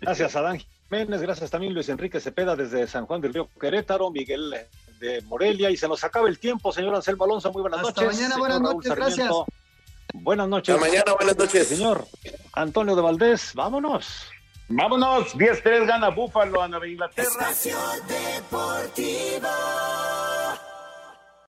Gracias, Adán Jiménez. Gracias también, Luis Enrique Cepeda desde San Juan del Río Querétaro, Miguel de Morelia. Y se nos acaba el tiempo, señor Anselmo Alonso. Muy buenas Hasta noches. mañana, buenas noches, gracias. Buenas noches. Hasta mañana, buenas noches. Señor Antonio de Valdés, vámonos. Vámonos, 10-3 gana Búfalo a Nueva Inglaterra. Espacio Deportivo.